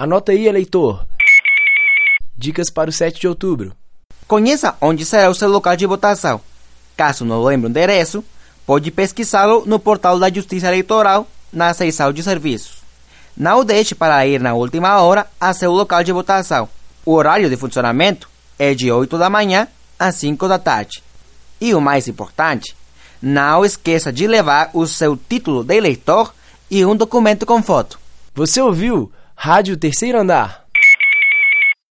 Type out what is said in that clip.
Anota aí, eleitor. Dicas para o 7 de outubro. Conheça onde será o seu local de votação. Caso não lembre o endereço, pode pesquisá-lo no portal da Justiça Eleitoral, na seção de serviços. Não deixe para ir na última hora a seu local de votação. O horário de funcionamento é de 8 da manhã às 5 da tarde. E o mais importante, não esqueça de levar o seu título de eleitor e um documento com foto. Você ouviu Rádio Terceiro Andar.